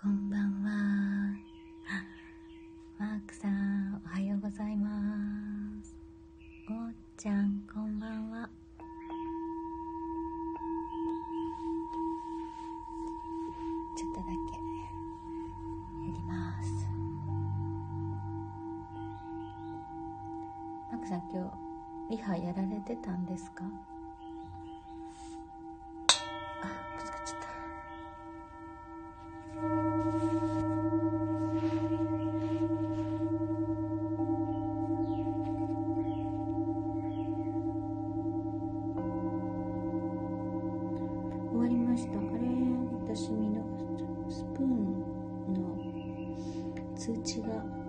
こんばんは。マークさん、おはようございます。おーちゃん、こんばんは。ちょっとだけやります。マークさん、今日、リハやられてたんですか？ました。あれ私見逃しスプーンの通知が。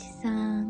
ちさん。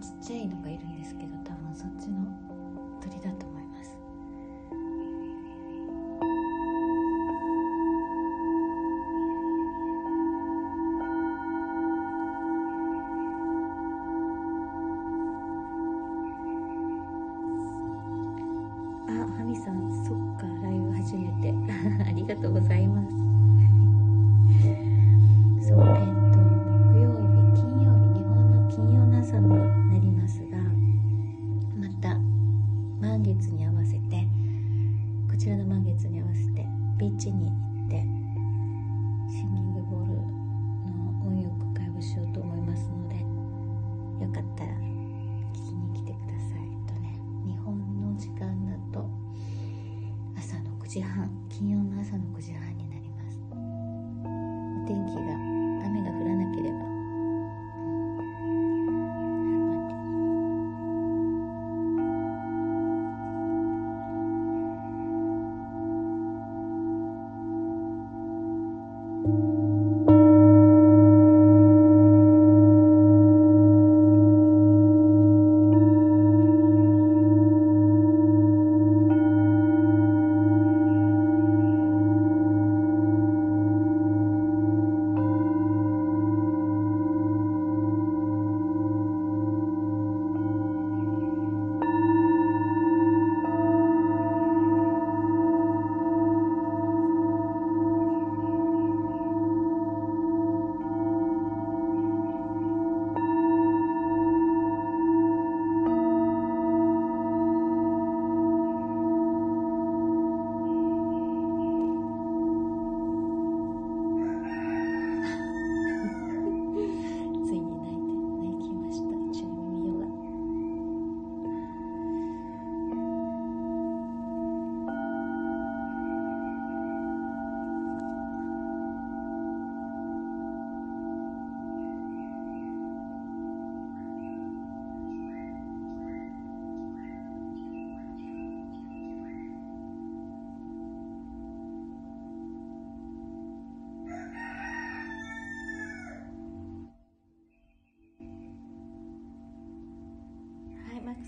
ちっちゃいのがいるんですけど多分そっちの鳥だと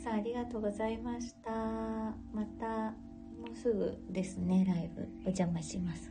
さんありがとうございました。またもうすぐですねライブ。お邪魔します。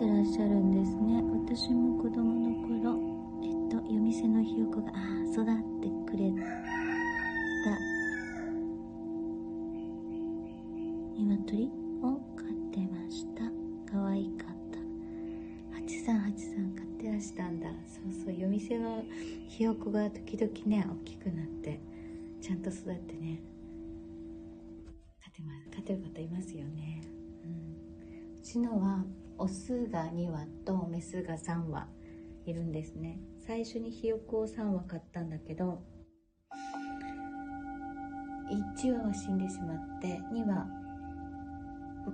ってらっしゃるんですね。私も子供の頃えっと夜店のひよこがああ育ってくれた。鶏を飼ってました。可愛かった。838買ってらしたんだ。そうそう夜店のひよこが時々ね大きくなってちゃんと育ってね。飼ってます飼ってる方いますよね、うん、うちのはオスが2羽とメスが3羽いるんですね。最初にひよこを3羽買ったんだけど1羽は死んでしまって2羽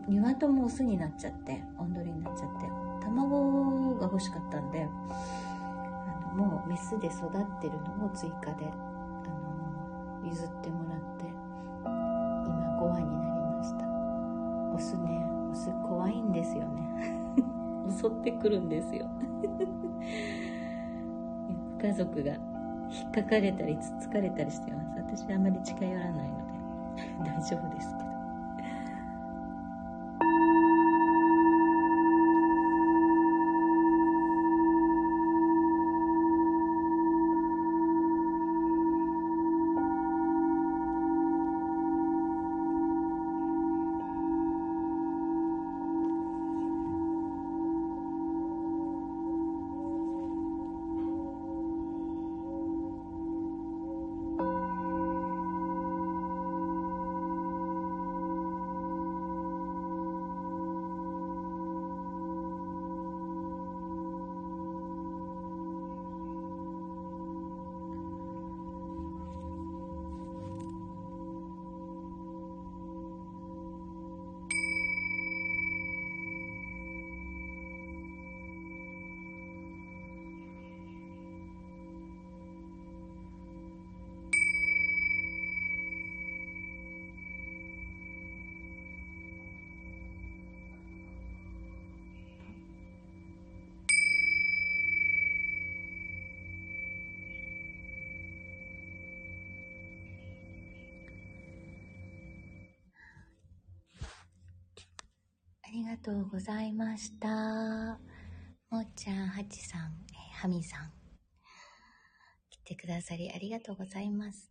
2羽ともオスになっちゃっておんどりになっちゃって卵が欲しかったんであのもうメスで育ってるのを追加であの譲ってもらって今5羽になりました。オスね。オス怖いんですよね。襲ってくるんですよ。家族が引っかかれたりつつかれたりしてます。私あんまり近寄らないので。大丈夫ですけりがとうございました。もっちゃん、はちさん、えはみさん。来てくださりありがとうございます。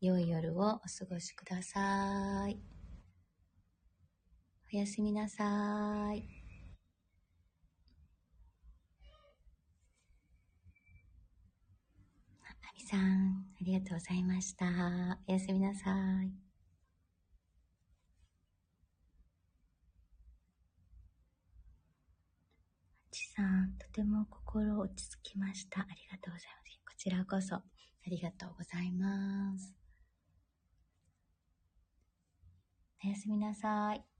良い夜をお過ごしください。おやすみなさい。あみさん、ありがとうございました。おやすみなさい。ちさん、とても心落ち着きました。ありがとうございます。こちらこそ、ありがとうございます。おやすみなさい。